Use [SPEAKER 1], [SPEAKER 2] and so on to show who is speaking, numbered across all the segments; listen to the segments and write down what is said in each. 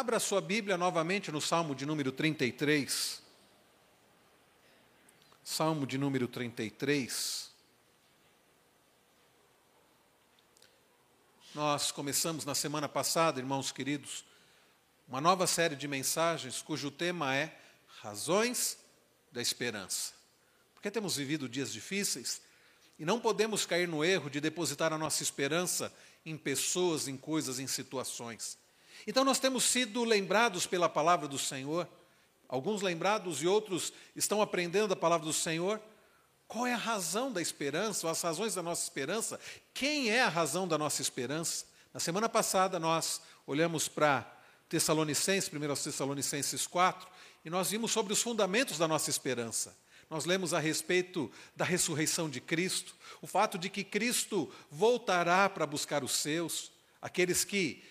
[SPEAKER 1] Abra sua Bíblia novamente no Salmo de número 33. Salmo de número 33. Nós começamos na semana passada, irmãos queridos, uma nova série de mensagens cujo tema é Razões da Esperança. Porque temos vivido dias difíceis e não podemos cair no erro de depositar a nossa esperança em pessoas, em coisas, em situações. Então nós temos sido lembrados pela palavra do Senhor, alguns lembrados e outros estão aprendendo a palavra do Senhor. Qual é a razão da esperança, as razões da nossa esperança? Quem é a razão da nossa esperança? Na semana passada nós olhamos para Tessalonicenses, 1 Tessalonicenses 4, e nós vimos sobre os fundamentos da nossa esperança. Nós lemos a respeito da ressurreição de Cristo, o fato de que Cristo voltará para buscar os seus, aqueles que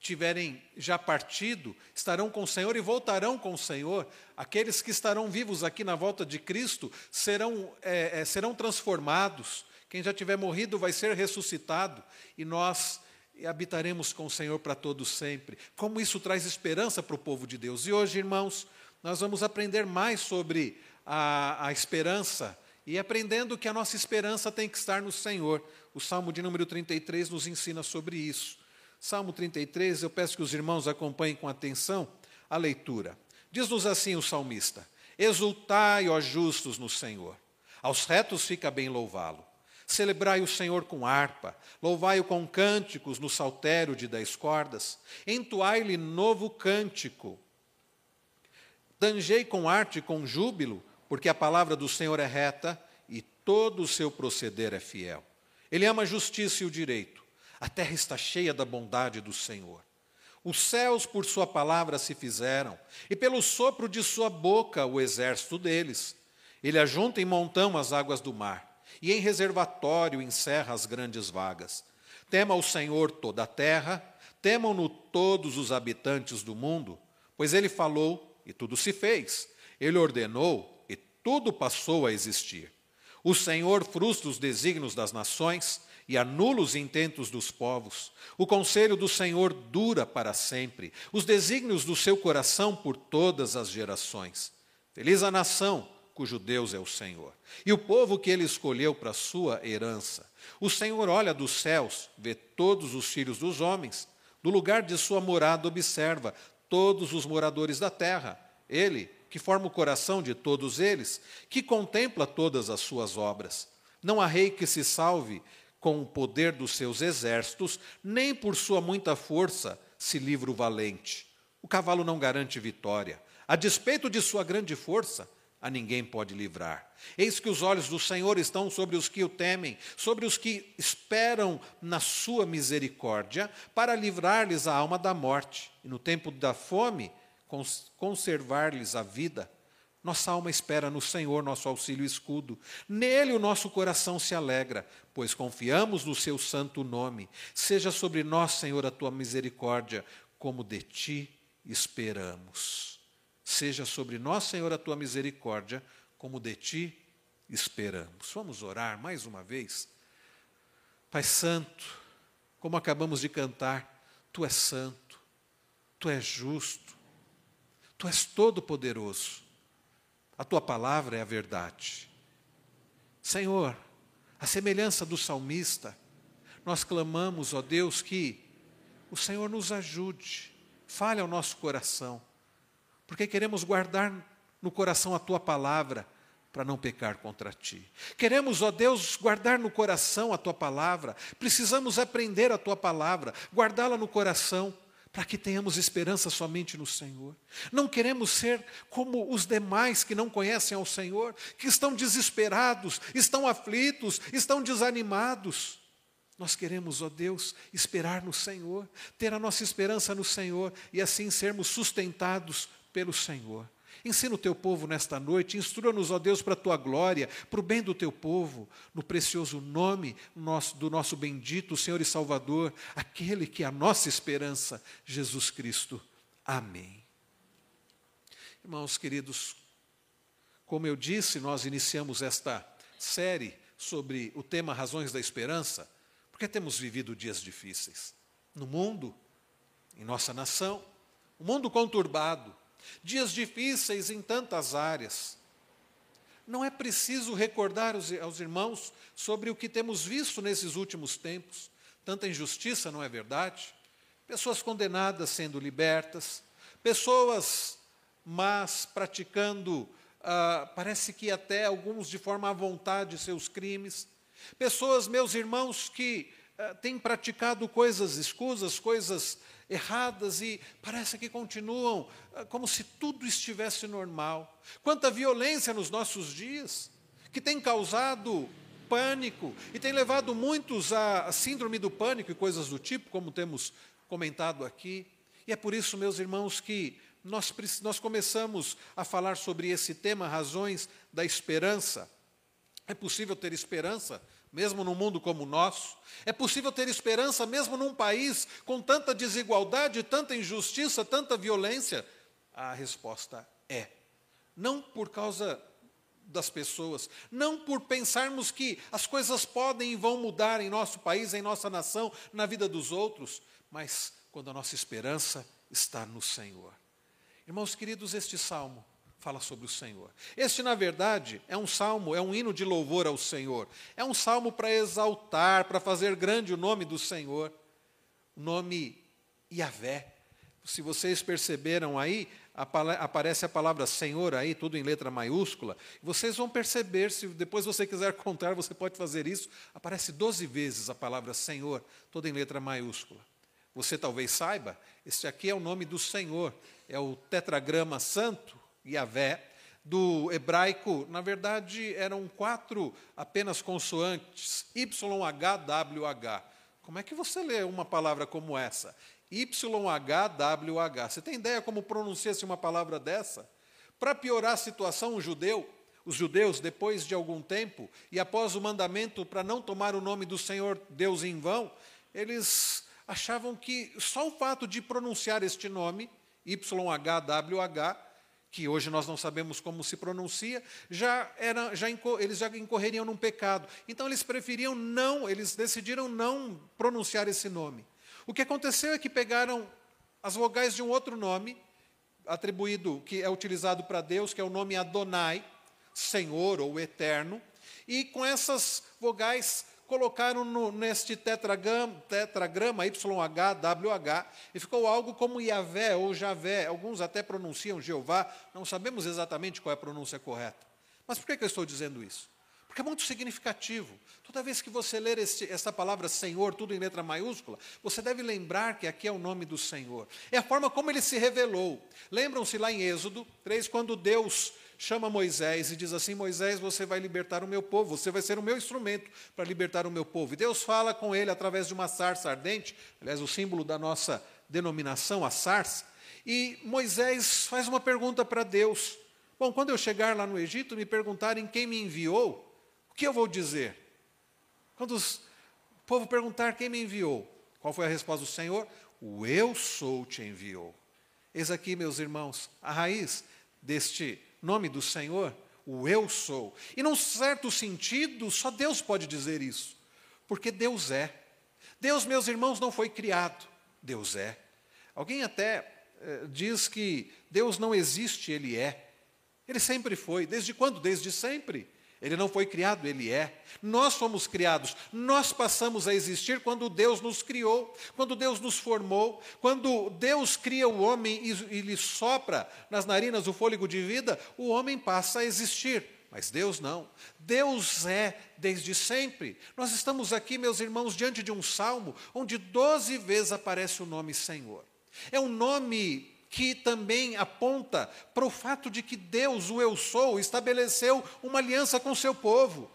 [SPEAKER 1] tiverem já partido, estarão com o Senhor e voltarão com o Senhor. Aqueles que estarão vivos aqui na volta de Cristo serão, é, é, serão transformados. Quem já tiver morrido vai ser ressuscitado e nós habitaremos com o Senhor para todos sempre. Como isso traz esperança para o povo de Deus. E hoje, irmãos, nós vamos aprender mais sobre a, a esperança e aprendendo que a nossa esperança tem que estar no Senhor. O Salmo de número 33 nos ensina sobre isso. Salmo 33, eu peço que os irmãos acompanhem com atenção a leitura. Diz-nos assim o salmista: Exultai, ó justos, no Senhor. Aos retos fica bem louvá-lo. Celebrai o Senhor com harpa, louvai-o com cânticos no saltério de dez cordas, entoai-lhe novo cântico. Tangei com arte e com júbilo, porque a palavra do Senhor é reta e todo o seu proceder é fiel. Ele ama a justiça e o direito. A terra está cheia da bondade do Senhor. Os céus por sua palavra se fizeram, e pelo sopro de sua boca o exército deles. Ele ajunta em montão as águas do mar, e em reservatório encerra as grandes vagas. Tema o Senhor toda a terra, temam-no todos os habitantes do mundo, pois ele falou e tudo se fez. Ele ordenou e tudo passou a existir. O Senhor frustra os desígnios das nações, e anula os intentos dos povos. O conselho do Senhor dura para sempre, os desígnios do seu coração por todas as gerações. Feliz a nação cujo Deus é o Senhor, e o povo que ele escolheu para sua herança. O Senhor olha dos céus, vê todos os filhos dos homens, do lugar de sua morada observa todos os moradores da terra. Ele, que forma o coração de todos eles, que contempla todas as suas obras. Não há rei que se salve com o poder dos seus exércitos, nem por sua muita força se livra o valente. O cavalo não garante vitória. A despeito de sua grande força, a ninguém pode livrar. Eis que os olhos do Senhor estão sobre os que o temem, sobre os que esperam na sua misericórdia, para livrar-lhes a alma da morte, e no tempo da fome, conservar-lhes a vida. Nossa alma espera no Senhor, nosso auxílio e escudo. Nele o nosso coração se alegra, pois confiamos no seu santo nome. Seja sobre nós, Senhor, a tua misericórdia, como de ti esperamos. Seja sobre nós, Senhor, a tua misericórdia, como de ti esperamos. Vamos orar mais uma vez. Pai Santo, como acabamos de cantar, tu és santo, tu és justo, tu és todo-poderoso. A tua palavra é a verdade. Senhor, a semelhança do salmista, nós clamamos, ó Deus, que o Senhor nos ajude, fale ao nosso coração, porque queremos guardar no coração a tua palavra para não pecar contra ti. Queremos, ó Deus, guardar no coração a tua palavra, precisamos aprender a tua palavra, guardá-la no coração para que tenhamos esperança somente no Senhor. Não queremos ser como os demais que não conhecem ao Senhor, que estão desesperados, estão aflitos, estão desanimados. Nós queremos, ó Deus, esperar no Senhor, ter a nossa esperança no Senhor e assim sermos sustentados pelo Senhor. Ensina o teu povo nesta noite, instrua-nos, ó Deus, para a tua glória, para o bem do teu povo, no precioso nome nosso, do nosso bendito Senhor e Salvador, aquele que é a nossa esperança, Jesus Cristo. Amém. Irmãos queridos, como eu disse, nós iniciamos esta série sobre o tema Razões da Esperança, porque temos vivido dias difíceis no mundo, em nossa nação, um mundo conturbado, dias difíceis em tantas áreas. Não é preciso recordar aos irmãos sobre o que temos visto nesses últimos tempos. Tanta injustiça, não é verdade? Pessoas condenadas sendo libertas, pessoas más praticando, ah, parece que até alguns de forma à vontade, seus crimes. Pessoas, meus irmãos, que ah, têm praticado coisas escusas, coisas erradas e parece que continuam ah, como se tudo estivesse normal. Quanta violência nos nossos dias, que tem causado pânico e tem levado muitos à síndrome do pânico e coisas do tipo, como temos comentado aqui. E é por isso, meus irmãos, que nós, nós começamos a falar sobre esse tema, razões da esperança. É possível ter esperança mesmo num mundo como o nosso? É possível ter esperança mesmo num país com tanta desigualdade, tanta injustiça, tanta violência? A resposta é. Não por causa das pessoas, não por pensarmos que as coisas podem e vão mudar em nosso país, em nossa nação, na vida dos outros, mas quando a nossa esperança está no Senhor. Irmãos queridos, este salmo fala sobre o Senhor. Este, na verdade, é um salmo, é um hino de louvor ao Senhor. É um salmo para exaltar, para fazer grande o nome do Senhor. O nome Yahvé. Se vocês perceberam aí, aparece a palavra Senhor aí, tudo em letra maiúscula. Vocês vão perceber, se depois você quiser contar, você pode fazer isso. Aparece 12 vezes a palavra Senhor, toda em letra maiúscula. Você talvez saiba, este aqui é o nome do Senhor, é o tetragrama santo, Yahvé, do hebraico, na verdade, eram quatro apenas consoantes, YHWH. Como é que você lê uma palavra como essa? YHWH. Você tem ideia como pronuncia-se uma palavra dessa? Para piorar a situação, judeu, os judeus, depois de algum tempo, e após o mandamento para não tomar o nome do Senhor Deus em vão, eles achavam que só o fato de pronunciar este nome, YHWH, que hoje nós não sabemos como se pronuncia, já era, já eles já incorreriam num pecado. Então eles preferiam não, eles decidiram não pronunciar esse nome. O que aconteceu é que pegaram as vogais de um outro nome atribuído que é utilizado para Deus, que é o nome Adonai, Senhor ou Eterno, e com essas vogais colocaram no, neste tetragrama, tetragrama YHWH e ficou algo como Yahvé ou Javé. Alguns até pronunciam Jeová, não sabemos exatamente qual é a pronúncia correta. Mas por que, que eu estou dizendo isso? Porque é muito significativo. Toda vez que você ler este, essa palavra Senhor, tudo em letra maiúscula, você deve lembrar que aqui é o nome do Senhor. É a forma como ele se revelou. Lembram-se lá em Êxodo 3, quando Deus chama Moisés e diz assim: Moisés, você vai libertar o meu povo, você vai ser o meu instrumento para libertar o meu povo. E Deus fala com ele através de uma sarça ardente, aliás, o símbolo da nossa denominação, a sarça. E Moisés faz uma pergunta para Deus: Bom, quando eu chegar lá no Egito, me perguntarem quem me enviou, o que eu vou dizer? Quando os, o povo perguntar quem me enviou, qual foi a resposta do Senhor? O eu sou te enviou. Eis aqui, meus irmãos, a raiz deste nome do Senhor, o eu sou. E num certo sentido, só Deus pode dizer isso, porque Deus é. Deus, meus irmãos, não foi criado, Deus é. Alguém até eh, diz que Deus não existe, Ele é. Ele sempre foi. Desde quando? Desde sempre. Ele não foi criado, ele é. Nós fomos criados, nós passamos a existir quando Deus nos criou, quando Deus nos formou, quando Deus cria o homem e, e lhe sopra nas narinas o fôlego de vida, o homem passa a existir. Mas Deus não. Deus é desde sempre. Nós estamos aqui, meus irmãos, diante de um salmo onde doze vezes aparece o nome Senhor. É um nome que também aponta para o fato de que Deus, o Eu Sou, estabeleceu uma aliança com seu povo.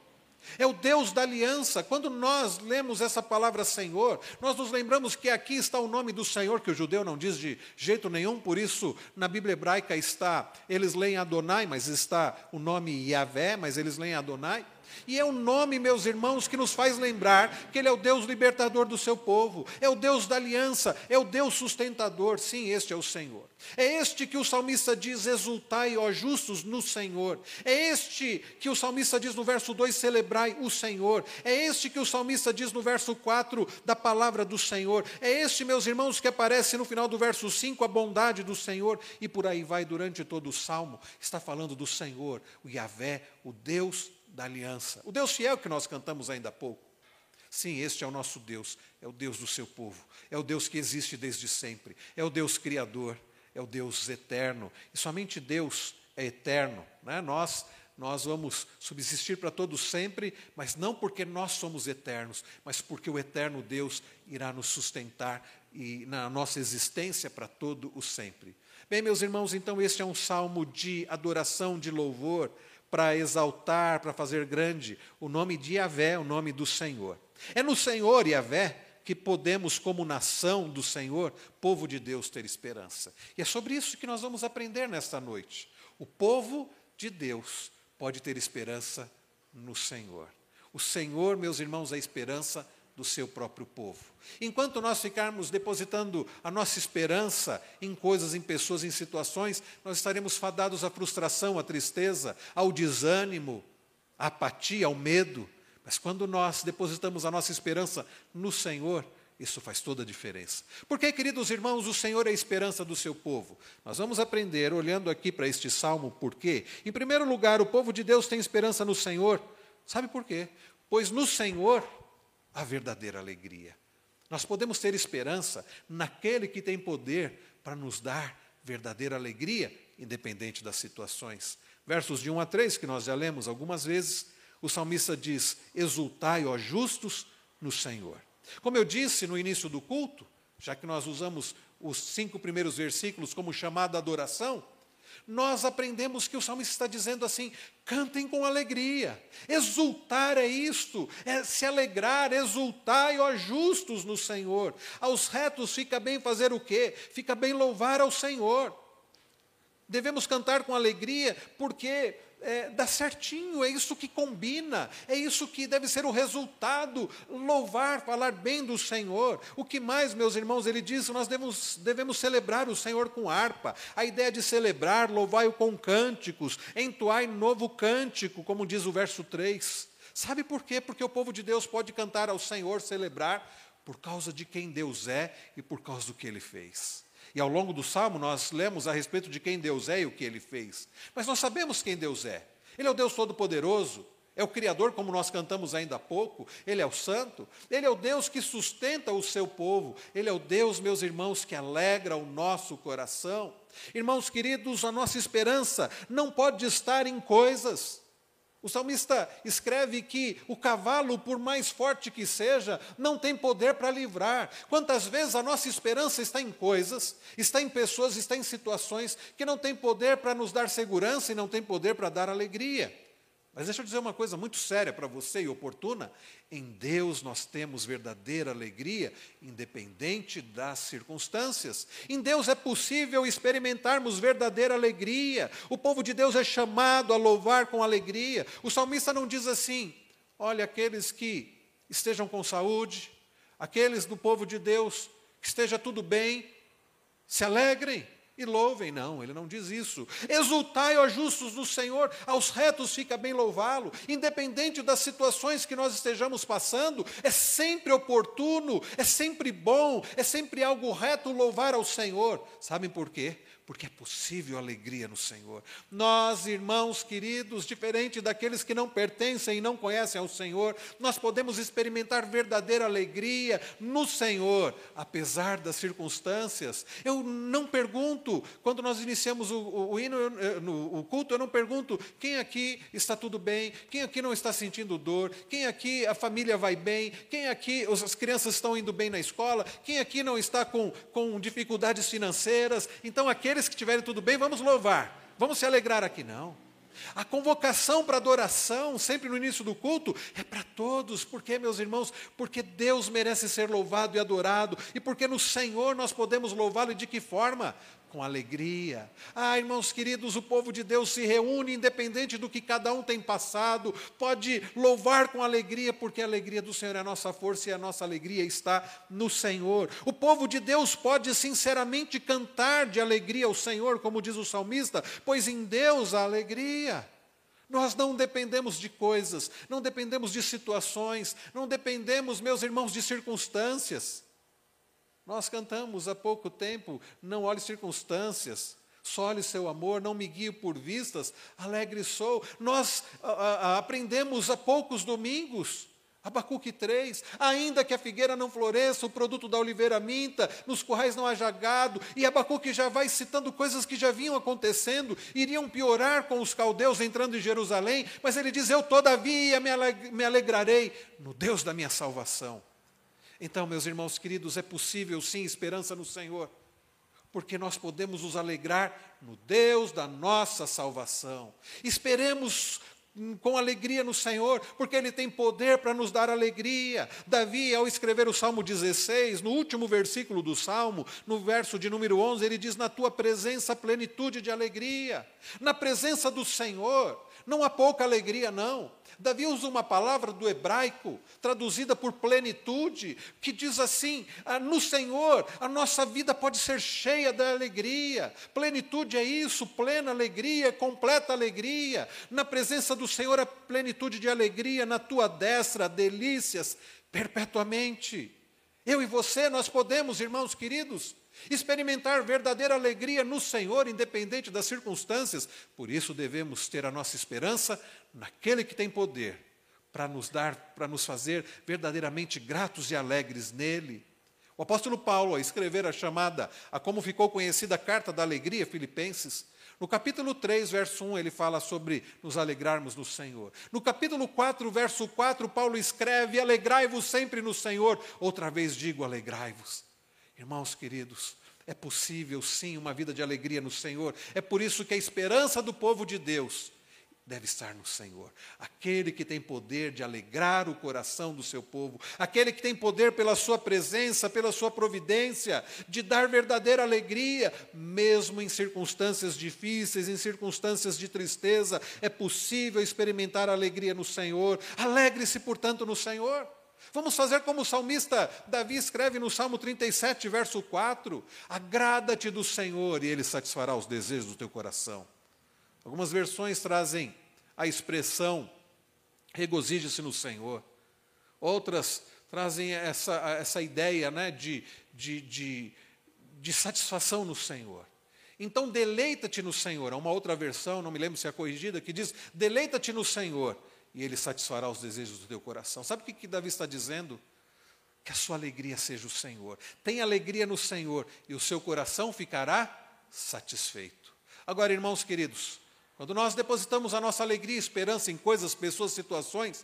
[SPEAKER 1] É o Deus da aliança. Quando nós lemos essa palavra Senhor, nós nos lembramos que aqui está o nome do Senhor, que o judeu não diz de jeito nenhum, por isso na Bíblia hebraica está, eles leem Adonai, mas está o nome Yahvé, mas eles leem Adonai. E é o nome, meus irmãos, que nos faz lembrar que Ele é o Deus libertador do seu povo, é o Deus da aliança, é o Deus sustentador. Sim, este é o Senhor. É este que o salmista diz: exultai, ó justos, no Senhor. É este que o salmista diz no verso 2: celebrai o Senhor. É este que o salmista diz no verso 4 da palavra do Senhor. É este, meus irmãos, que aparece no final do verso 5, a bondade do Senhor. E por aí vai durante todo o salmo. Está falando do Senhor, o Yahvé, o Deus da aliança. O Deus fiel que nós cantamos ainda há pouco. Sim, este é o nosso Deus, é o Deus do seu povo, é o Deus que existe desde sempre, é o Deus criador é o Deus eterno. E somente Deus é eterno. Né? Nós, nós vamos subsistir para todos sempre, mas não porque nós somos eternos, mas porque o eterno Deus irá nos sustentar e na nossa existência para todo o sempre. Bem, meus irmãos, então este é um salmo de adoração, de louvor, para exaltar, para fazer grande o nome de Yahvé, o nome do Senhor. É no Senhor, Yahvé, que podemos, como nação do Senhor, povo de Deus, ter esperança. E é sobre isso que nós vamos aprender nesta noite. O povo de Deus pode ter esperança no Senhor. O Senhor, meus irmãos, é esperança do seu próprio povo. Enquanto nós ficarmos depositando a nossa esperança em coisas, em pessoas, em situações, nós estaremos fadados à frustração, à tristeza, ao desânimo, à apatia, ao medo. Mas quando nós depositamos a nossa esperança no Senhor, isso faz toda a diferença. Porque, queridos irmãos, o Senhor é a esperança do seu povo. Nós vamos aprender, olhando aqui para este salmo, por quê. Em primeiro lugar, o povo de Deus tem esperança no Senhor. Sabe por quê? Pois no Senhor há verdadeira alegria. Nós podemos ter esperança naquele que tem poder para nos dar verdadeira alegria, independente das situações. Versos de 1 a 3, que nós já lemos algumas vezes, o salmista diz: Exultai, ó justos, no Senhor. Como eu disse no início do culto, já que nós usamos os cinco primeiros versículos como chamada adoração, nós aprendemos que o salmista está dizendo assim: cantem com alegria, exultar é isto, é se alegrar, exultai, ó justos no Senhor. Aos retos fica bem fazer o quê? Fica bem louvar ao Senhor. Devemos cantar com alegria, porque é, dá certinho, é isso que combina, é isso que deve ser o resultado, louvar, falar bem do Senhor. O que mais, meus irmãos, ele diz, nós devemos, devemos celebrar o Senhor com harpa. A ideia de celebrar, louvai-o com cânticos, entoai novo cântico, como diz o verso 3. Sabe por quê? Porque o povo de Deus pode cantar ao Senhor, celebrar, por causa de quem Deus é e por causa do que ele fez. E ao longo do salmo nós lemos a respeito de quem Deus é e o que ele fez. Mas nós sabemos quem Deus é. Ele é o Deus Todo-Poderoso, é o Criador, como nós cantamos ainda há pouco, Ele é o Santo, Ele é o Deus que sustenta o seu povo, Ele é o Deus, meus irmãos, que alegra o nosso coração. Irmãos queridos, a nossa esperança não pode estar em coisas, o salmista escreve que o cavalo, por mais forte que seja, não tem poder para livrar. Quantas vezes a nossa esperança está em coisas, está em pessoas, está em situações que não têm poder para nos dar segurança e não têm poder para dar alegria. Mas deixa eu dizer uma coisa muito séria para você e oportuna: em Deus nós temos verdadeira alegria, independente das circunstâncias. Em Deus é possível experimentarmos verdadeira alegria. O povo de Deus é chamado a louvar com alegria. O salmista não diz assim: olha, aqueles que estejam com saúde, aqueles do povo de Deus que esteja tudo bem, se alegrem e louvem. Não, ele não diz isso. Exultai, ó justos do Senhor, aos retos fica bem louvá-lo. Independente das situações que nós estejamos passando, é sempre oportuno, é sempre bom, é sempre algo reto louvar ao Senhor. Sabem por quê? Porque é possível alegria no Senhor. Nós, irmãos queridos, diferente daqueles que não pertencem e não conhecem ao Senhor, nós podemos experimentar verdadeira alegria no Senhor, apesar das circunstâncias. Eu não pergunto, quando nós iniciamos o, o, o hino, no, o culto, eu não pergunto quem aqui está tudo bem, quem aqui não está sentindo dor, quem aqui a família vai bem, quem aqui as crianças estão indo bem na escola, quem aqui não está com, com dificuldades financeiras. Então, aquele aqueles que tiverem tudo bem, vamos louvar, vamos se alegrar aqui. Não. A convocação para adoração, sempre no início do culto, é para todos. Por quê, meus irmãos? Porque Deus merece ser louvado e adorado, e porque no Senhor nós podemos louvá-lo e de que forma? Com alegria. Ah, irmãos queridos, o povo de Deus se reúne, independente do que cada um tem passado, pode louvar com alegria, porque a alegria do Senhor é a nossa força e a nossa alegria está no Senhor. O povo de Deus pode sinceramente cantar de alegria ao Senhor, como diz o salmista, pois em Deus há alegria. Nós não dependemos de coisas, não dependemos de situações, não dependemos, meus irmãos, de circunstâncias. Nós cantamos há pouco tempo, não olhe circunstâncias, só olhe seu amor, não me guie por vistas, alegre sou. Nós a, a, aprendemos há poucos domingos, Abacuque 3, ainda que a figueira não floresça, o produto da oliveira minta, nos currais não haja gado, e Abacuque já vai citando coisas que já vinham acontecendo, iriam piorar com os caldeus entrando em Jerusalém, mas ele diz: Eu todavia me alegrarei no Deus da minha salvação. Então, meus irmãos queridos, é possível sim esperança no Senhor, porque nós podemos nos alegrar no Deus da nossa salvação. Esperemos com alegria no Senhor, porque Ele tem poder para nos dar alegria. Davi, ao escrever o Salmo 16, no último versículo do Salmo, no verso de número 11, ele diz: Na tua presença, plenitude de alegria. Na presença do Senhor, não há pouca alegria, não. Davi usa uma palavra do hebraico, traduzida por plenitude, que diz assim: ah, no Senhor a nossa vida pode ser cheia da alegria. Plenitude é isso, plena alegria, completa alegria. Na presença do Senhor a plenitude de alegria, na tua destra, delícias perpetuamente. Eu e você, nós podemos, irmãos queridos, experimentar verdadeira alegria no Senhor, independente das circunstâncias. Por isso devemos ter a nossa esperança naquele que tem poder para nos dar, para nos fazer verdadeiramente gratos e alegres nele. O apóstolo Paulo, a escrever a chamada, a como ficou conhecida a carta da alegria, Filipenses, no capítulo 3, verso 1, ele fala sobre nos alegrarmos no Senhor. No capítulo 4, verso 4, Paulo escreve: Alegrai-vos sempre no Senhor. Outra vez digo: alegrai-vos. Irmãos queridos, é possível sim uma vida de alegria no Senhor. É por isso que a esperança do povo de Deus deve estar no Senhor. Aquele que tem poder de alegrar o coração do seu povo, aquele que tem poder pela sua presença, pela sua providência, de dar verdadeira alegria, mesmo em circunstâncias difíceis, em circunstâncias de tristeza, é possível experimentar alegria no Senhor. Alegre-se, portanto, no Senhor. Vamos fazer como o salmista Davi escreve no Salmo 37, verso 4: Agrada-te do Senhor e ele satisfará os desejos do teu coração. Algumas versões trazem a expressão regozije-se no Senhor. Outras trazem essa, essa ideia né, de, de, de, de satisfação no Senhor. Então, deleita-te no Senhor. Há uma outra versão, não me lembro se é corrigida, que diz: deleita-te no Senhor e Ele satisfará os desejos do teu coração. Sabe o que, Davi está dizendo? Que a sua alegria seja o Senhor. Tenha alegria no Senhor e o seu coração ficará satisfeito. Agora, irmãos queridos, quando nós depositamos a nossa alegria e esperança em coisas, pessoas, situações,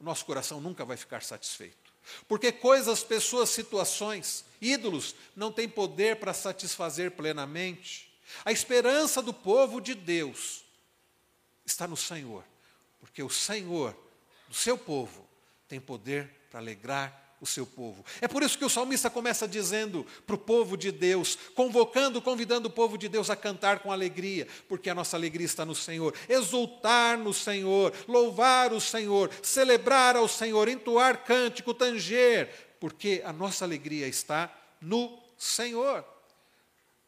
[SPEAKER 1] o nosso coração nunca vai ficar satisfeito. Porque coisas, pessoas, situações, ídolos, não têm poder para satisfazer plenamente. A esperança do povo de Deus está no Senhor porque o Senhor, do seu povo, tem poder para alegrar o seu povo. É por isso que o salmista começa dizendo para o povo de Deus, convocando, convidando o povo de Deus a cantar com alegria, porque a nossa alegria está no Senhor. Exultar no Senhor, louvar o Senhor, celebrar ao Senhor, entoar cântico, tanger, porque a nossa alegria está no Senhor.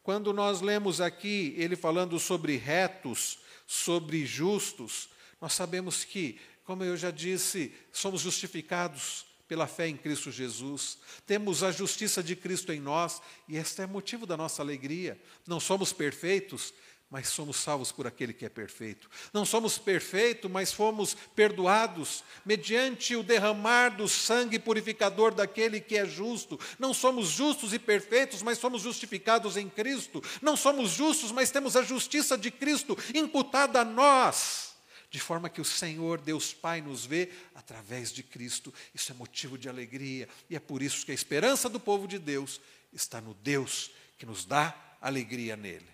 [SPEAKER 1] Quando nós lemos aqui ele falando sobre retos, sobre justos, nós sabemos que, como eu já disse, somos justificados pela fé em Cristo Jesus, temos a justiça de Cristo em nós, e este é motivo da nossa alegria. Não somos perfeitos, mas somos salvos por aquele que é perfeito. Não somos perfeitos, mas fomos perdoados mediante o derramar do sangue purificador daquele que é justo. Não somos justos e perfeitos, mas somos justificados em Cristo. Não somos justos, mas temos a justiça de Cristo imputada a nós de forma que o Senhor, Deus Pai, nos vê através de Cristo. Isso é motivo de alegria, e é por isso que a esperança do povo de Deus está no Deus que nos dá alegria nele.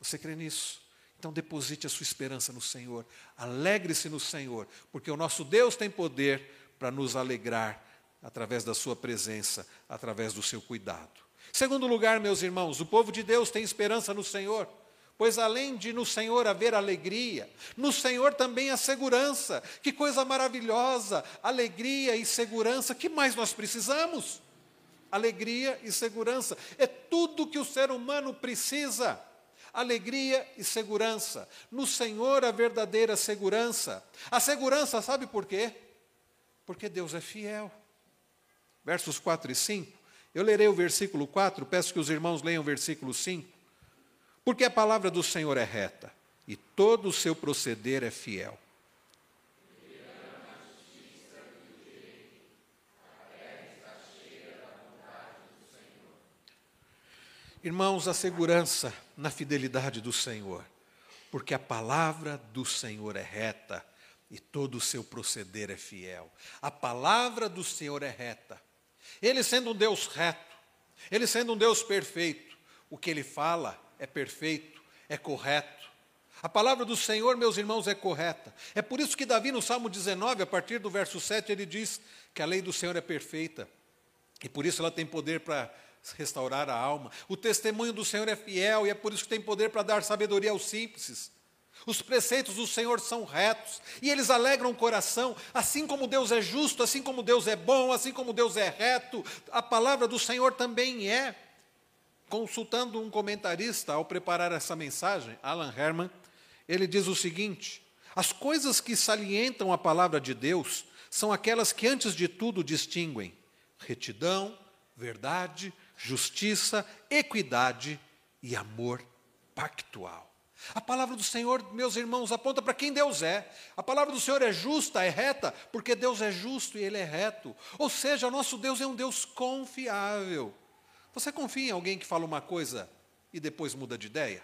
[SPEAKER 1] Você crê nisso? Então deposite a sua esperança no Senhor, alegre-se no Senhor, porque o nosso Deus tem poder para nos alegrar através da sua presença, através do seu cuidado. Segundo lugar, meus irmãos, o povo de Deus tem esperança no Senhor, pois além de no Senhor haver alegria, no Senhor também há segurança. Que coisa maravilhosa! Alegria e segurança, que mais nós precisamos? Alegria e segurança é tudo que o ser humano precisa. Alegria e segurança. No Senhor a verdadeira segurança. A segurança, sabe por quê? Porque Deus é fiel. Versos 4 e 5. Eu lerei o versículo 4, peço que os irmãos leiam o versículo 5. Porque a palavra do Senhor é reta e todo o seu proceder é fiel. Irmãos, a segurança na fidelidade do Senhor, porque a palavra do Senhor é reta e todo o seu proceder é fiel. A palavra do Senhor é reta. Ele sendo um Deus reto, ele sendo um Deus perfeito, o que ele fala é perfeito, é correto. A palavra do Senhor, meus irmãos, é correta. É por isso que Davi, no Salmo 19, a partir do verso 7, ele diz que a lei do Senhor é perfeita. E por isso ela tem poder para restaurar a alma. O testemunho do Senhor é fiel e é por isso que tem poder para dar sabedoria aos simples. Os preceitos do Senhor são retos e eles alegram o coração, assim como Deus é justo, assim como Deus é bom, assim como Deus é reto, a palavra do Senhor também é. Consultando um comentarista ao preparar essa mensagem, Alan Herman, ele diz o seguinte: as coisas que salientam a palavra de Deus são aquelas que, antes de tudo, distinguem retidão, verdade, justiça, equidade e amor pactual. A palavra do Senhor, meus irmãos, aponta para quem Deus é. A palavra do Senhor é justa, é reta, porque Deus é justo e Ele é reto. Ou seja, nosso Deus é um Deus confiável. Você confia em alguém que fala uma coisa e depois muda de ideia?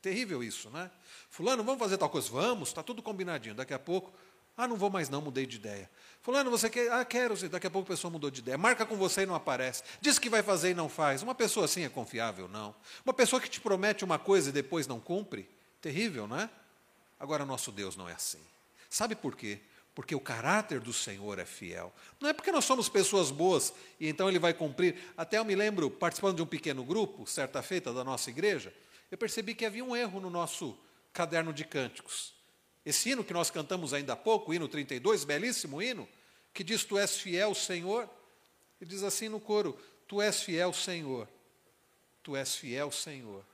[SPEAKER 1] Terrível isso, né? Fulano, vamos fazer tal coisa? Vamos, está tudo combinadinho. Daqui a pouco, ah, não vou mais não, mudei de ideia. Fulano, você quer? Ah, quero. Daqui a pouco a pessoa mudou de ideia. Marca com você e não aparece. Diz que vai fazer e não faz. Uma pessoa assim é confiável, não. Uma pessoa que te promete uma coisa e depois não cumpre, terrível, não é? Agora, nosso Deus não é assim. Sabe por quê? Porque o caráter do Senhor é fiel. Não é porque nós somos pessoas boas e então Ele vai cumprir. Até eu me lembro, participando de um pequeno grupo, certa feita da nossa igreja, eu percebi que havia um erro no nosso caderno de cânticos. Esse hino que nós cantamos ainda há pouco, hino 32, belíssimo hino, que diz: Tu és fiel, Senhor. Ele diz assim no coro: Tu és fiel, Senhor. Tu és fiel, Senhor.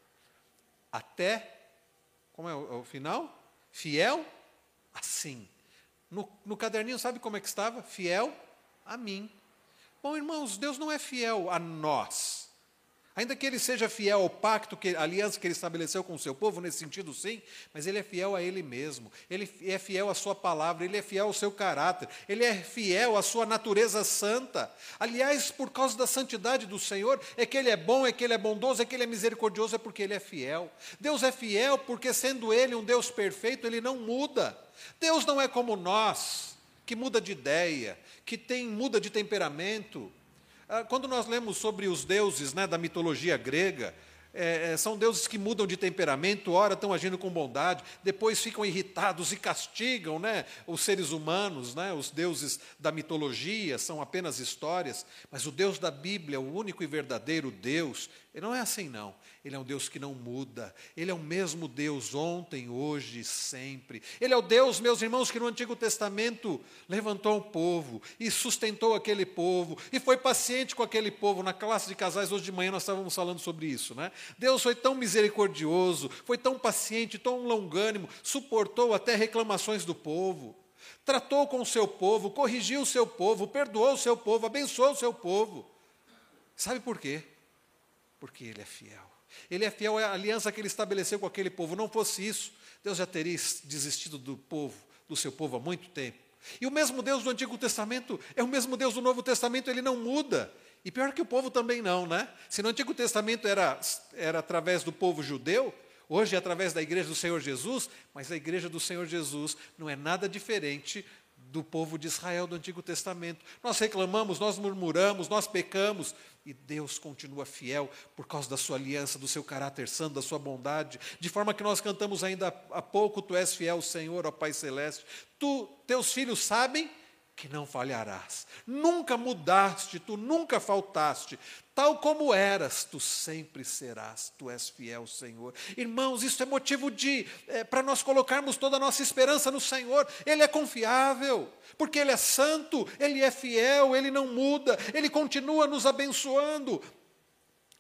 [SPEAKER 1] Até, como é o, o final? Fiel assim. No, no caderninho, sabe como é que estava? Fiel a mim. Bom, irmãos, Deus não é fiel a nós. Ainda que ele seja fiel ao pacto, que, aliança que ele estabeleceu com o seu povo, nesse sentido sim, mas ele é fiel a ele mesmo, ele é fiel à sua palavra, ele é fiel ao seu caráter, ele é fiel à sua natureza santa. Aliás, por causa da santidade do Senhor, é que ele é bom, é que ele é bondoso, é que ele é misericordioso, é porque ele é fiel. Deus é fiel porque, sendo ele um Deus perfeito, ele não muda. Deus não é como nós, que muda de ideia, que tem muda de temperamento, quando nós lemos sobre os deuses né, da mitologia grega, é, é, são deuses que mudam de temperamento, ora estão agindo com bondade, depois ficam irritados e castigam né, os seres humanos, né, os deuses da mitologia são apenas histórias, mas o Deus da Bíblia, o único e verdadeiro Deus, ele não é assim, não. Ele é um Deus que não muda. Ele é o mesmo Deus ontem, hoje e sempre. Ele é o Deus, meus irmãos, que no Antigo Testamento levantou um povo e sustentou aquele povo e foi paciente com aquele povo. Na classe de casais, hoje de manhã, nós estávamos falando sobre isso. Né? Deus foi tão misericordioso, foi tão paciente, tão longânimo, suportou até reclamações do povo. Tratou com o seu povo, corrigiu o seu povo, perdoou o seu povo, abençoou o seu povo. Sabe por quê? Porque Ele é fiel. Ele é fiel à aliança que Ele estabeleceu com aquele povo. Não fosse isso, Deus já teria desistido do povo, do seu povo há muito tempo. E o mesmo Deus do Antigo Testamento é o mesmo Deus do Novo Testamento, ele não muda. E pior que o povo também não, né? Se no Antigo Testamento era, era através do povo judeu, hoje é através da igreja do Senhor Jesus, mas a igreja do Senhor Jesus não é nada diferente do povo de Israel do Antigo Testamento. Nós reclamamos, nós murmuramos, nós pecamos, e Deus continua fiel por causa da sua aliança, do seu caráter santo, da sua bondade, de forma que nós cantamos ainda há pouco: Tu és fiel, Senhor, ó Pai Celeste. Tu, teus filhos sabem que não falharás. Nunca mudaste, tu nunca faltaste. Tal como eras, tu sempre serás. Tu és fiel, Senhor. Irmãos, isso é motivo de é, para nós colocarmos toda a nossa esperança no Senhor. Ele é confiável, porque Ele é santo, Ele é fiel, Ele não muda, Ele continua nos abençoando.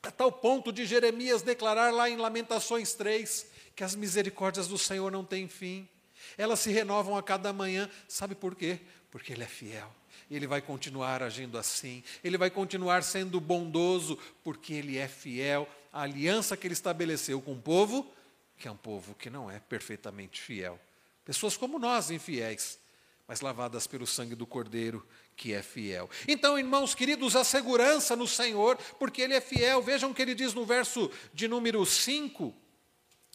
[SPEAKER 1] A tal ponto de Jeremias declarar lá em Lamentações 3 que as misericórdias do Senhor não têm fim. Elas se renovam a cada manhã. Sabe por quê? Porque Ele é fiel. Ele vai continuar agindo assim. Ele vai continuar sendo bondoso, porque Ele é fiel à aliança que Ele estabeleceu com o povo, que é um povo que não é perfeitamente fiel. Pessoas como nós, infiéis, mas lavadas pelo sangue do Cordeiro, que é fiel. Então, irmãos queridos, a segurança no Senhor, porque Ele é fiel. Vejam o que ele diz no verso de número 5.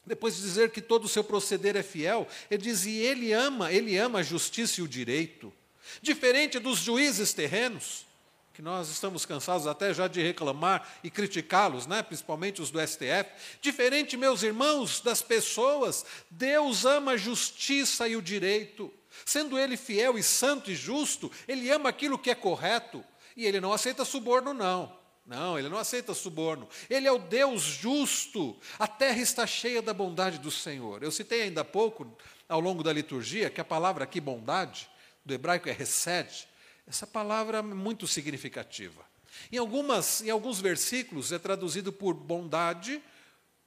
[SPEAKER 1] Depois de dizer que todo o seu proceder é fiel, ele diz: e ele ama, ele ama a justiça e o direito. Diferente dos juízes terrenos, que nós estamos cansados até já de reclamar e criticá-los, né? principalmente os do STF. Diferente, meus irmãos, das pessoas, Deus ama a justiça e o direito. Sendo Ele fiel e santo e justo, Ele ama aquilo que é correto e Ele não aceita suborno, não. Não, ele não aceita suborno. Ele é o Deus justo. A terra está cheia da bondade do Senhor. Eu citei ainda há pouco, ao longo da liturgia, que a palavra aqui, bondade, do hebraico é resed. Essa palavra é muito significativa. Em, algumas, em alguns versículos é traduzido por bondade,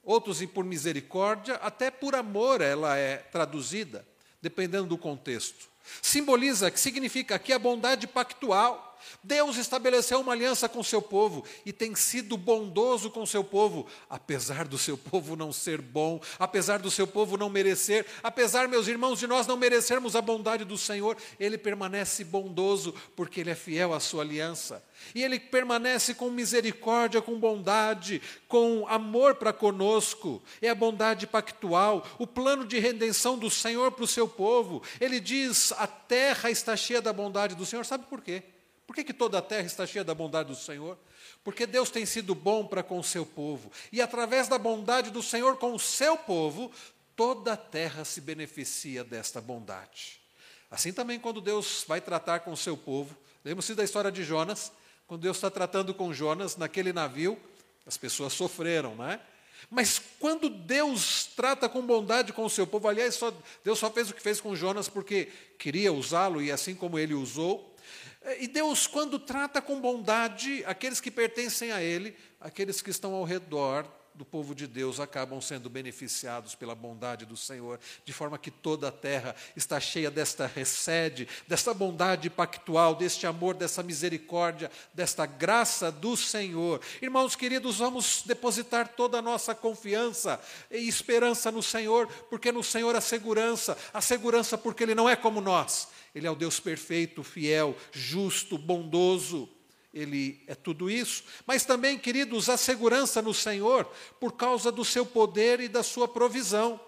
[SPEAKER 1] outros por misericórdia, até por amor ela é traduzida, dependendo do contexto. Simboliza, que significa aqui a bondade pactual. Deus estabeleceu uma aliança com seu povo e tem sido bondoso com seu povo, apesar do seu povo não ser bom, apesar do seu povo não merecer, apesar, meus irmãos, de nós não merecermos a bondade do Senhor, ele permanece bondoso porque ele é fiel à sua aliança. E ele permanece com misericórdia, com bondade, com amor para conosco. É a bondade pactual, o plano de redenção do Senhor para o seu povo. Ele diz: a terra está cheia da bondade do Senhor. Sabe por quê? Por que, que toda a terra está cheia da bondade do Senhor? Porque Deus tem sido bom para com o seu povo. E através da bondade do Senhor com o seu povo, toda a terra se beneficia desta bondade. Assim também, quando Deus vai tratar com o seu povo, lembre-se da história de Jonas, quando Deus está tratando com Jonas naquele navio, as pessoas sofreram, né? Mas quando Deus trata com bondade com o seu povo, aliás, só, Deus só fez o que fez com Jonas porque queria usá-lo e assim como ele usou, e Deus, quando trata com bondade aqueles que pertencem a Ele, aqueles que estão ao redor do povo de Deus acabam sendo beneficiados pela bondade do Senhor, de forma que toda a terra está cheia desta recede, desta bondade pactual, deste amor, dessa misericórdia, desta graça do Senhor. Irmãos queridos, vamos depositar toda a nossa confiança e esperança no Senhor, porque no Senhor há segurança, a segurança porque Ele não é como nós. Ele é o Deus perfeito, fiel, justo, bondoso. Ele é tudo isso. Mas também, queridos, a segurança no Senhor por causa do seu poder e da sua provisão.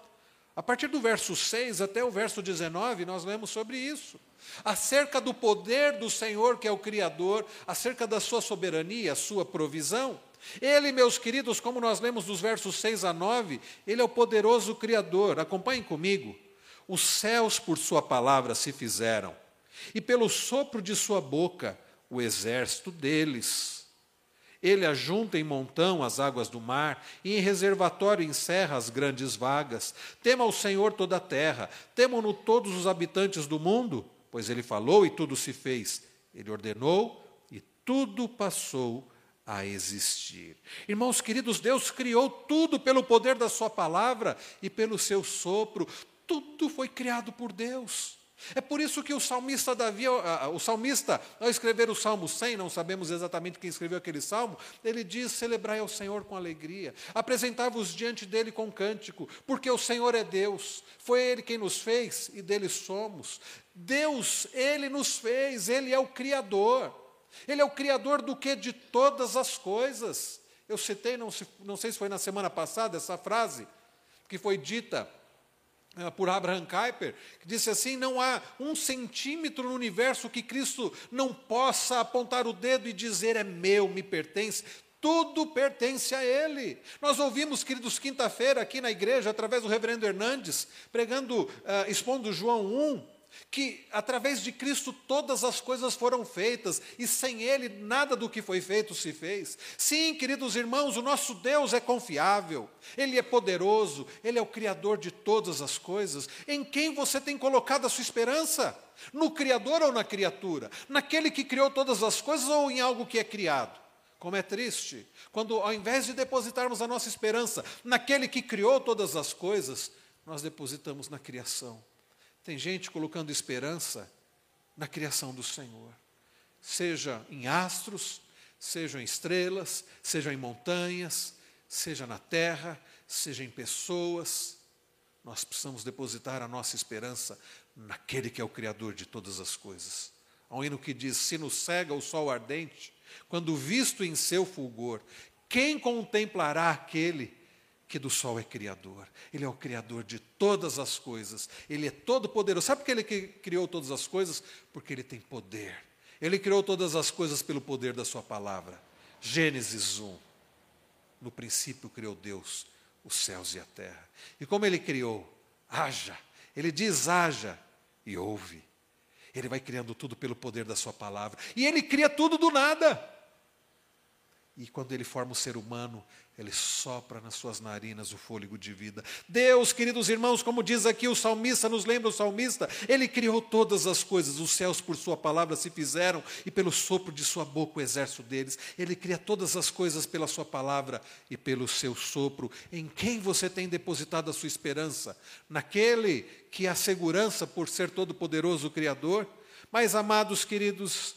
[SPEAKER 1] A partir do verso 6 até o verso 19, nós lemos sobre isso. Acerca do poder do Senhor, que é o Criador, acerca da sua soberania, sua provisão. Ele, meus queridos, como nós lemos dos versos 6 a 9, ele é o poderoso Criador. Acompanhem comigo. Os céus por sua palavra se fizeram, e pelo sopro de sua boca o exército deles. Ele ajunta em montão as águas do mar, e em reservatório encerra as grandes vagas. Tema o Senhor toda a terra, temam-no todos os habitantes do mundo, pois ele falou e tudo se fez. Ele ordenou e tudo passou a existir. Irmãos queridos, Deus criou tudo pelo poder da Sua palavra e pelo seu sopro. Tudo foi criado por Deus. É por isso que o salmista Davi, o salmista, ao escrever o Salmo 100, não sabemos exatamente quem escreveu aquele salmo, ele diz: celebrai ao Senhor com alegria, apresentai-vos diante dele com cântico, porque o Senhor é Deus, foi Ele quem nos fez e dele somos. Deus, Ele nos fez, Ele é o Criador. Ele é o Criador do que? De todas as coisas. Eu citei, não, não sei se foi na semana passada, essa frase, que foi dita ah, por Abraham Kuyper, que disse assim: não há um centímetro no universo que Cristo não possa apontar o dedo e dizer é meu, me pertence. Tudo pertence a Ele. Nós ouvimos, queridos, quinta-feira aqui na igreja, através do reverendo Hernandes, pregando, uh, expondo João 1, que através de Cristo todas as coisas foram feitas e sem Ele nada do que foi feito se fez. Sim, queridos irmãos, o nosso Deus é confiável, Ele é poderoso, Ele é o Criador de todas as coisas. Em quem você tem colocado a sua esperança? No Criador ou na criatura? Naquele que criou todas as coisas ou em algo que é criado? Como é triste quando, ao invés de depositarmos a nossa esperança naquele que criou todas as coisas, nós depositamos na criação. Tem gente colocando esperança na criação do Senhor, seja em astros, seja em estrelas, seja em montanhas, seja na terra, seja em pessoas. Nós precisamos depositar a nossa esperança naquele que é o Criador de todas as coisas. Há um hino que diz: Se nos cega o sol ardente, quando visto em seu fulgor, quem contemplará aquele que do sol é criador? Ele é o criador de todas as coisas. Ele é todo poderoso. Sabe por que ele criou todas as coisas? Porque ele tem poder. Ele criou todas as coisas pelo poder da sua palavra. Gênesis 1. No princípio criou Deus os céus e a terra. E como ele criou? Haja. Ele diz haja e ouve. Ele vai criando tudo pelo poder da Sua palavra. E Ele cria tudo do nada. E quando Ele forma o ser humano, Ele sopra nas suas narinas o fôlego de vida. Deus, queridos irmãos, como diz aqui o salmista, nos lembra o salmista, Ele criou todas as coisas, os céus por Sua palavra se fizeram, e pelo sopro de Sua boca o exército deles. Ele cria todas as coisas pela Sua palavra e pelo seu sopro. Em quem você tem depositado a sua esperança? Naquele que é a segurança por ser todo-poderoso o Criador? Mas, amados queridos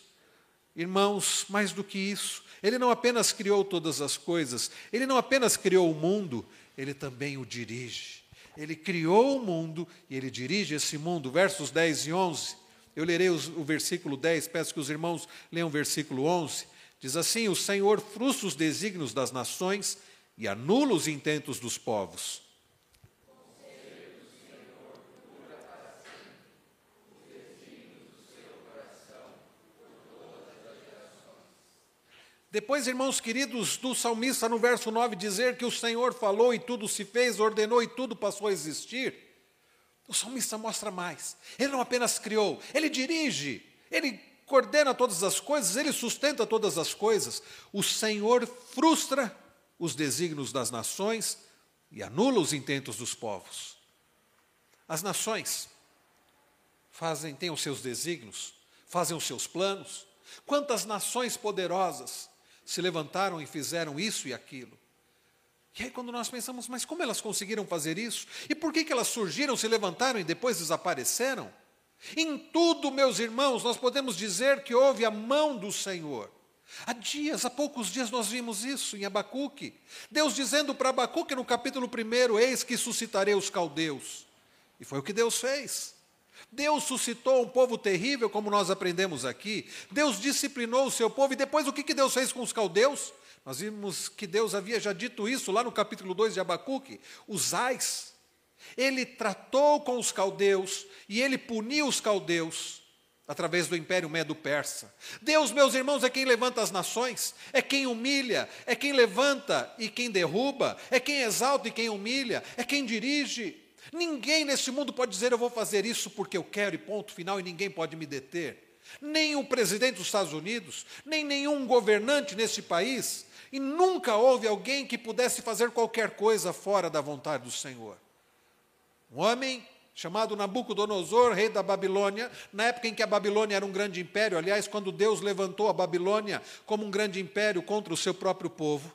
[SPEAKER 1] irmãos, mais do que isso, ele não apenas criou todas as coisas, ele não apenas criou o mundo, ele também o dirige. Ele criou o mundo e ele dirige esse mundo. Versos 10 e 11. Eu lerei os, o versículo 10, peço que os irmãos leiam o versículo 11. Diz assim: O Senhor frustra os desígnios das nações e anula os intentos dos povos. Depois, irmãos queridos, do salmista no verso 9 dizer que o Senhor falou e tudo se fez, ordenou e tudo passou a existir. O salmista mostra mais. Ele não apenas criou, ele dirige, ele coordena todas as coisas, ele sustenta todas as coisas. O Senhor frustra os desígnios das nações e anula os intentos dos povos. As nações fazem, têm os seus desígnios, fazem os seus planos. Quantas nações poderosas se levantaram e fizeram isso e aquilo. E aí, quando nós pensamos, mas como elas conseguiram fazer isso? E por que, que elas surgiram, se levantaram e depois desapareceram? Em tudo, meus irmãos, nós podemos dizer que houve a mão do Senhor. Há dias, há poucos dias, nós vimos isso em Abacuque. Deus dizendo para Abacuque no capítulo 1: Eis que suscitarei os caldeus. E foi o que Deus fez. Deus suscitou um povo terrível, como nós aprendemos aqui. Deus disciplinou o seu povo. E depois o que, que Deus fez com os caldeus? Nós vimos que Deus havia já dito isso lá no capítulo 2 de Abacuque. Os ais. Ele tratou com os caldeus e ele puniu os caldeus através do império medo-persa. Deus, meus irmãos, é quem levanta as nações, é quem humilha, é quem levanta e quem derruba, é quem exalta e quem humilha, é quem dirige. Ninguém nesse mundo pode dizer eu vou fazer isso porque eu quero e ponto final e ninguém pode me deter. Nem o presidente dos Estados Unidos, nem nenhum governante nesse país, e nunca houve alguém que pudesse fazer qualquer coisa fora da vontade do Senhor. Um homem chamado Nabucodonosor, rei da Babilônia, na época em que a Babilônia era um grande império, aliás, quando Deus levantou a Babilônia como um grande império contra o seu próprio povo,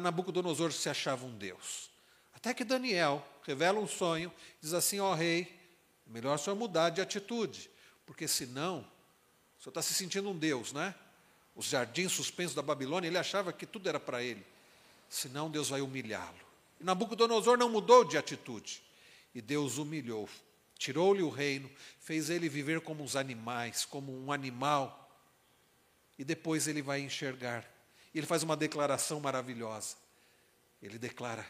[SPEAKER 1] Nabucodonosor se achava um Deus. Até que Daniel revela um sonho, diz assim: Ó oh, rei, melhor o senhor mudar de atitude, porque senão, o senhor está se sentindo um Deus, né? Os jardins suspensos da Babilônia, ele achava que tudo era para ele. Senão, Deus vai humilhá-lo. E Nabucodonosor não mudou de atitude. E Deus humilhou, tirou-lhe o reino, fez ele viver como os animais, como um animal. E depois ele vai enxergar. Ele faz uma declaração maravilhosa. Ele declara: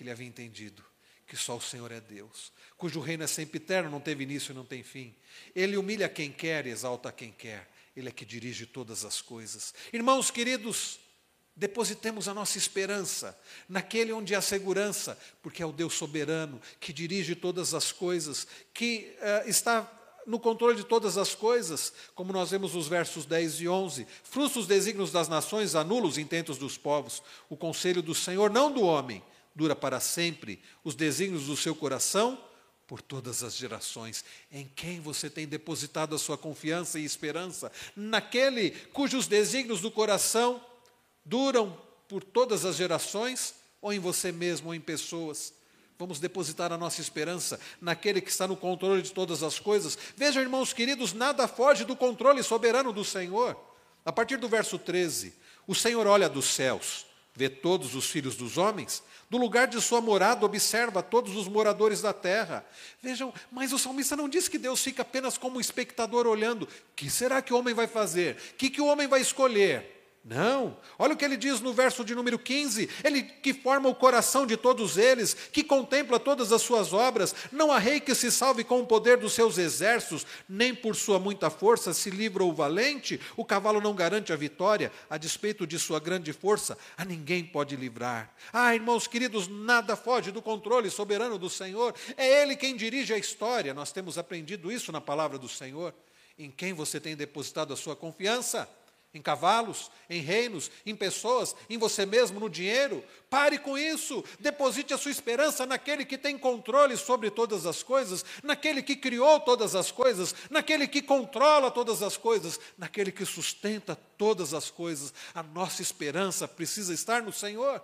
[SPEAKER 1] que ele havia entendido que só o Senhor é Deus, cujo reino é sempre eterno, não teve início e não tem fim. Ele humilha quem quer e exalta quem quer. Ele é que dirige todas as coisas. Irmãos queridos, Depositemos a nossa esperança naquele onde há segurança, porque é o Deus soberano que dirige todas as coisas, que uh, está no controle de todas as coisas, como nós vemos nos versos 10 e 11. Frustra os desígnios das nações, anula os intentos dos povos. O conselho do Senhor, não do homem, dura para sempre. Os desígnios do seu coração, por todas as gerações. Em quem você tem depositado a sua confiança e esperança? Naquele cujos desígnios do coração duram por todas as gerações? Ou em você mesmo, ou em pessoas? Vamos depositar a nossa esperança naquele que está no controle de todas as coisas. Vejam, irmãos queridos, nada foge do controle soberano do Senhor. A partir do verso 13, o Senhor olha dos céus, vê todos os filhos dos homens, do lugar de sua morada observa todos os moradores da terra. Vejam, mas o salmista não diz que Deus fica apenas como espectador olhando. O que será que o homem vai fazer? O que, que o homem vai escolher? Não, olha o que ele diz no verso de número 15: Ele que forma o coração de todos eles, que contempla todas as suas obras, não há rei que se salve com o poder dos seus exércitos, nem por sua muita força se livra o valente, o cavalo não garante a vitória, a despeito de sua grande força, a ninguém pode livrar. Ah, irmãos queridos, nada foge do controle soberano do Senhor, é Ele quem dirige a história, nós temos aprendido isso na palavra do Senhor. Em quem você tem depositado a sua confiança? Em cavalos, em reinos, em pessoas, em você mesmo, no dinheiro. Pare com isso. Deposite a sua esperança naquele que tem controle sobre todas as coisas, naquele que criou todas as coisas, naquele que controla todas as coisas, naquele que sustenta todas as coisas. A nossa esperança precisa estar no Senhor.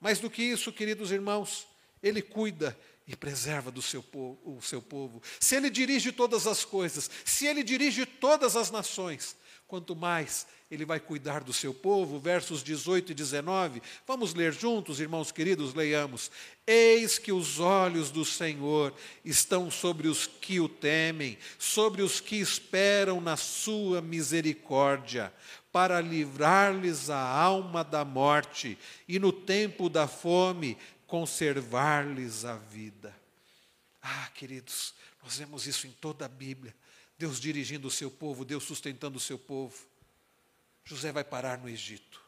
[SPEAKER 1] Mais do que isso, queridos irmãos, Ele cuida e preserva do seu povo, o seu povo. Se Ele dirige todas as coisas, se Ele dirige todas as nações, quanto mais ele vai cuidar do seu povo. Versos 18 e 19. Vamos ler juntos, irmãos queridos, leiamos. Eis que os olhos do Senhor estão sobre os que o temem, sobre os que esperam na sua misericórdia, para livrar-lhes a alma da morte e no tempo da fome conservar-lhes a vida. Ah, queridos, nós vemos isso em toda a Bíblia. Deus dirigindo o seu povo, Deus sustentando o seu povo. José vai parar no Egito.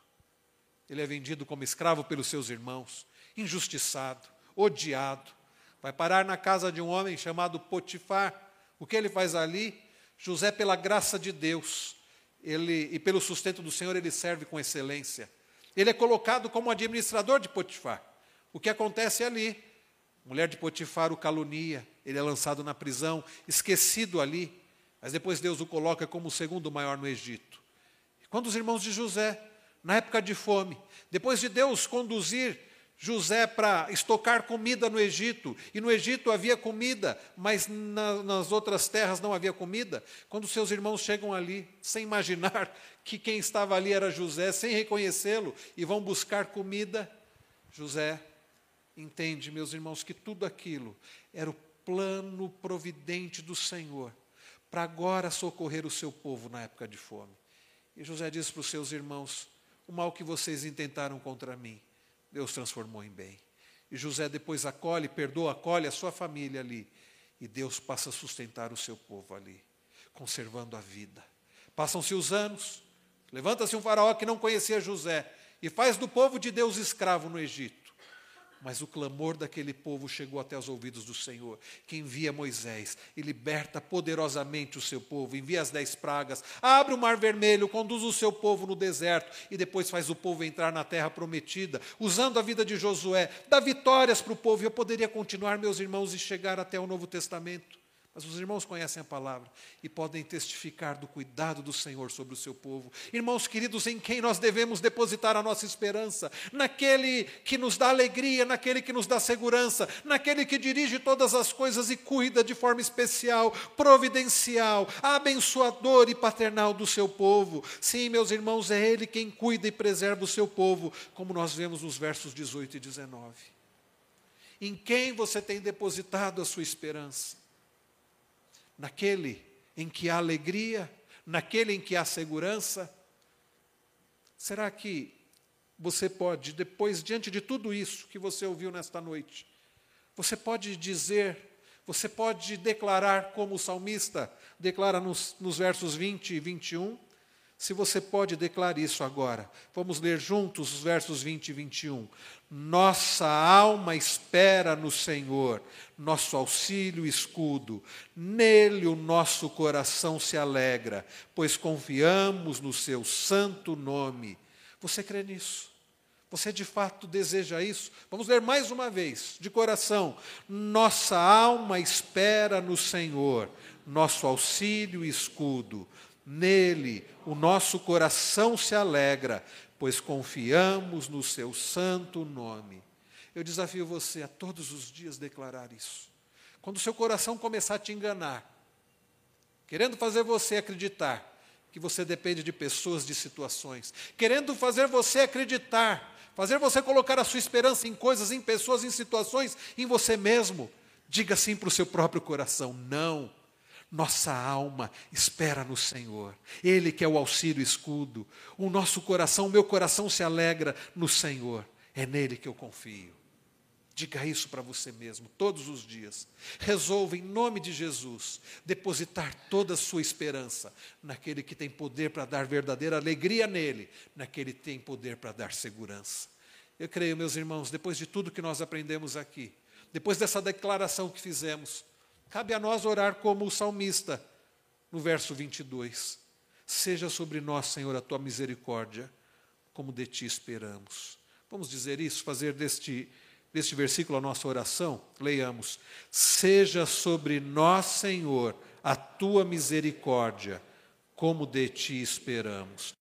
[SPEAKER 1] Ele é vendido como escravo pelos seus irmãos, injustiçado, odiado. Vai parar na casa de um homem chamado Potifar. O que ele faz ali? José, pela graça de Deus, ele e pelo sustento do Senhor, ele serve com excelência. Ele é colocado como administrador de Potifar. O que acontece ali? mulher de Potifar o calunia, ele é lançado na prisão, esquecido ali. Mas depois Deus o coloca como o segundo maior no Egito. Quando os irmãos de José, na época de fome, depois de Deus conduzir José para estocar comida no Egito, e no Egito havia comida, mas na, nas outras terras não havia comida. Quando seus irmãos chegam ali, sem imaginar que quem estava ali era José, sem reconhecê-lo, e vão buscar comida, José entende, meus irmãos, que tudo aquilo era o plano providente do Senhor para agora socorrer o seu povo na época de fome. E José disse para os seus irmãos: O mal que vocês intentaram contra mim, Deus transformou em bem. E José depois acolhe, perdoa, acolhe a sua família ali. E Deus passa a sustentar o seu povo ali, conservando a vida. Passam-se os anos, levanta-se um faraó que não conhecia José e faz do povo de Deus escravo no Egito. Mas o clamor daquele povo chegou até os ouvidos do Senhor, que envia Moisés e liberta poderosamente o seu povo, envia as dez pragas, abre o mar vermelho, conduz o seu povo no deserto e depois faz o povo entrar na terra prometida, usando a vida de Josué, dá vitórias para o povo. E eu poderia continuar, meus irmãos, e chegar até o Novo Testamento. Mas os irmãos conhecem a palavra e podem testificar do cuidado do Senhor sobre o seu povo. Irmãos queridos, em quem nós devemos depositar a nossa esperança? Naquele que nos dá alegria, naquele que nos dá segurança, naquele que dirige todas as coisas e cuida de forma especial, providencial, abençoador e paternal do seu povo. Sim, meus irmãos, é Ele quem cuida e preserva o seu povo, como nós vemos nos versos 18 e 19. Em quem você tem depositado a sua esperança? Naquele em que há alegria, naquele em que há segurança? Será que você pode, depois, diante de tudo isso que você ouviu nesta noite, você pode dizer, você pode declarar, como o salmista declara nos, nos versos 20 e 21, Se você pode, declare isso agora. Vamos ler juntos os versos 20 e 21. Nossa alma espera no Senhor, nosso auxílio e escudo. Nele o nosso coração se alegra, pois confiamos no seu santo nome. Você crê nisso? Você de fato deseja isso? Vamos ler mais uma vez, de coração. Nossa alma espera no Senhor, nosso auxílio e escudo. Nele o nosso coração se alegra, pois confiamos no seu santo nome. Eu desafio você a todos os dias declarar isso. Quando o seu coração começar a te enganar, querendo fazer você acreditar que você depende de pessoas, de situações, querendo fazer você acreditar, fazer você colocar a sua esperança em coisas, em pessoas, em situações, em você mesmo, diga sim para o seu próprio coração: não. Nossa alma espera no Senhor. Ele que é o auxílio escudo. O nosso coração, o meu coração se alegra no Senhor. É nele que eu confio. Diga isso para você mesmo todos os dias. Resolva, em nome de Jesus, depositar toda a sua esperança naquele que tem poder para dar verdadeira alegria nele, naquele que tem poder para dar segurança. Eu creio, meus irmãos, depois de tudo que nós aprendemos aqui, depois dessa declaração que fizemos, Cabe a nós orar como o salmista, no verso 22. Seja sobre nós, Senhor, a tua misericórdia, como de ti esperamos. Vamos dizer isso, fazer deste, deste versículo a nossa oração? Leiamos. Seja sobre nós, Senhor, a tua misericórdia, como de ti esperamos.